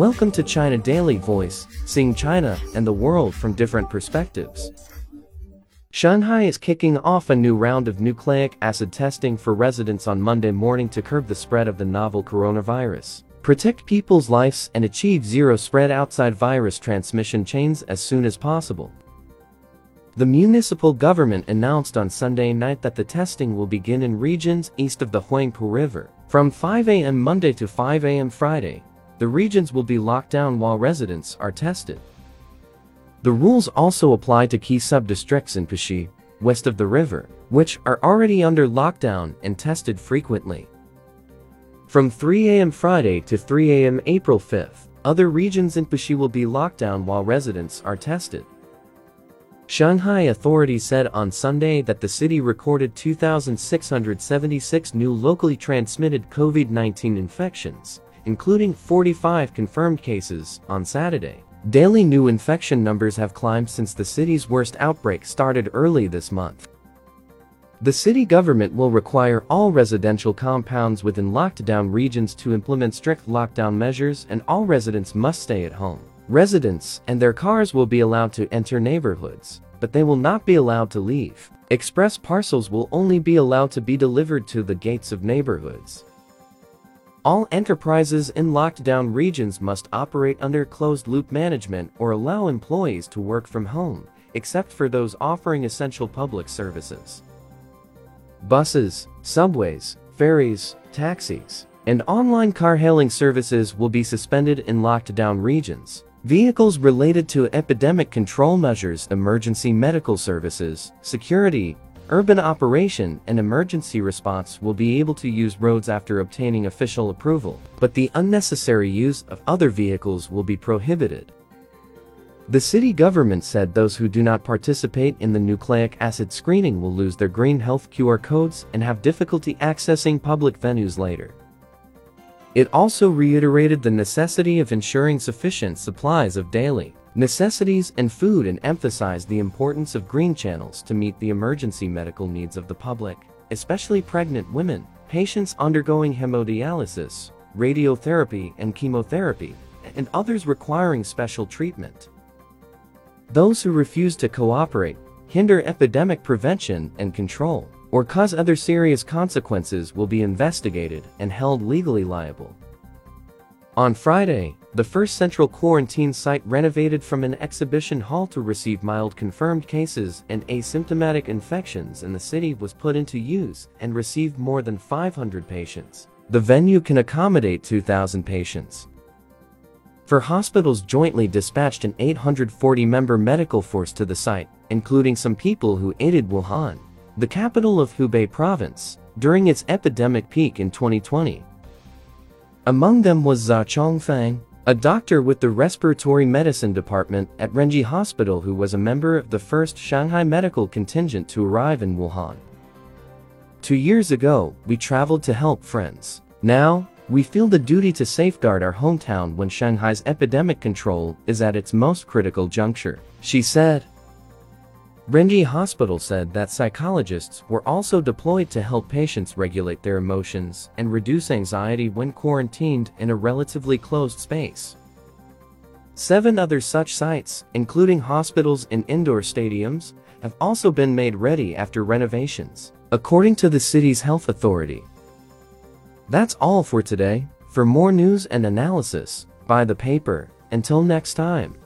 Welcome to China Daily Voice, seeing China and the world from different perspectives. Shanghai is kicking off a new round of nucleic acid testing for residents on Monday morning to curb the spread of the novel coronavirus, protect people's lives and achieve zero spread outside virus transmission chains as soon as possible. The municipal government announced on Sunday night that the testing will begin in regions east of the Huangpu River. From 5 a.m. Monday to 5 a.m. Friday, the regions will be locked down while residents are tested. The rules also apply to key sub-districts in Puxi, west of the river, which are already under lockdown and tested frequently. From 3 a.m. Friday to 3 a.m. April 5th, other regions in Puxi will be locked down while residents are tested. Shanghai authorities said on Sunday that the city recorded 2,676 new locally transmitted COVID-19 infections, including 45 confirmed cases on Saturday. Daily new infection numbers have climbed since the city's worst outbreak started early this month. The city government will require all residential compounds within locked down regions to implement strict lockdown measures and all residents must stay at home. Residents and their cars will be allowed to enter neighborhoods, but they will not be allowed to leave. Express parcels will only be allowed to be delivered to the gates of neighborhoods. All enterprises in locked down regions must operate under closed-loop management or allow employees to work from home, except for those offering essential public services. Buses, subways, ferries, taxis, and online car-hailing services will be suspended in locked down regions. Vehicles related to epidemic control measures, emergency medical services, security, urban operation, and emergency response will be able to use roads after obtaining official approval, but the unnecessary use of other vehicles will be prohibited. The city government said those who do not participate in the nucleic acid screening will lose their green health QR codes and have difficulty accessing public venues later. It also reiterated the necessity of ensuring sufficient supplies of daily necessities and food and emphasized the importance of green channels to meet the emergency medical needs of the public, especially pregnant women, patients undergoing hemodialysis, radiotherapy and chemotherapy, and others requiring special treatment. Those who refuse to cooperate, hinder epidemic prevention and control, or cause other serious consequences will be investigated and held legally liable. On Friday, the first central quarantine site renovated from an exhibition hall to receive mild confirmed cases and asymptomatic infections in the city was put into use and received more than 500 patients. The venue can accommodate 2,000 patients. Four hospitals jointly dispatched an 840-member medical force to the site, including some people who aided Wuhan the capital of Hubei province, during its epidemic peak in 2020. Among them was Zha Qiongfang, a doctor with the respiratory medicine department at Renji Hospital who was a member of the first Shanghai medical contingent to arrive in Wuhan. Two years ago, we traveled to help friends. Now, we feel the duty to safeguard our hometown when Shanghai's epidemic control is at its most critical juncture, she said. Renji Hospital said that psychologists were also deployed to help patients regulate their emotions and reduce anxiety when quarantined in a relatively closed space. Seven other such sites, including hospitals and indoor stadiums, have also been made ready after renovations, according to the city's health authority. That's all for today. For more news and analysis, buy the paper. Until next time.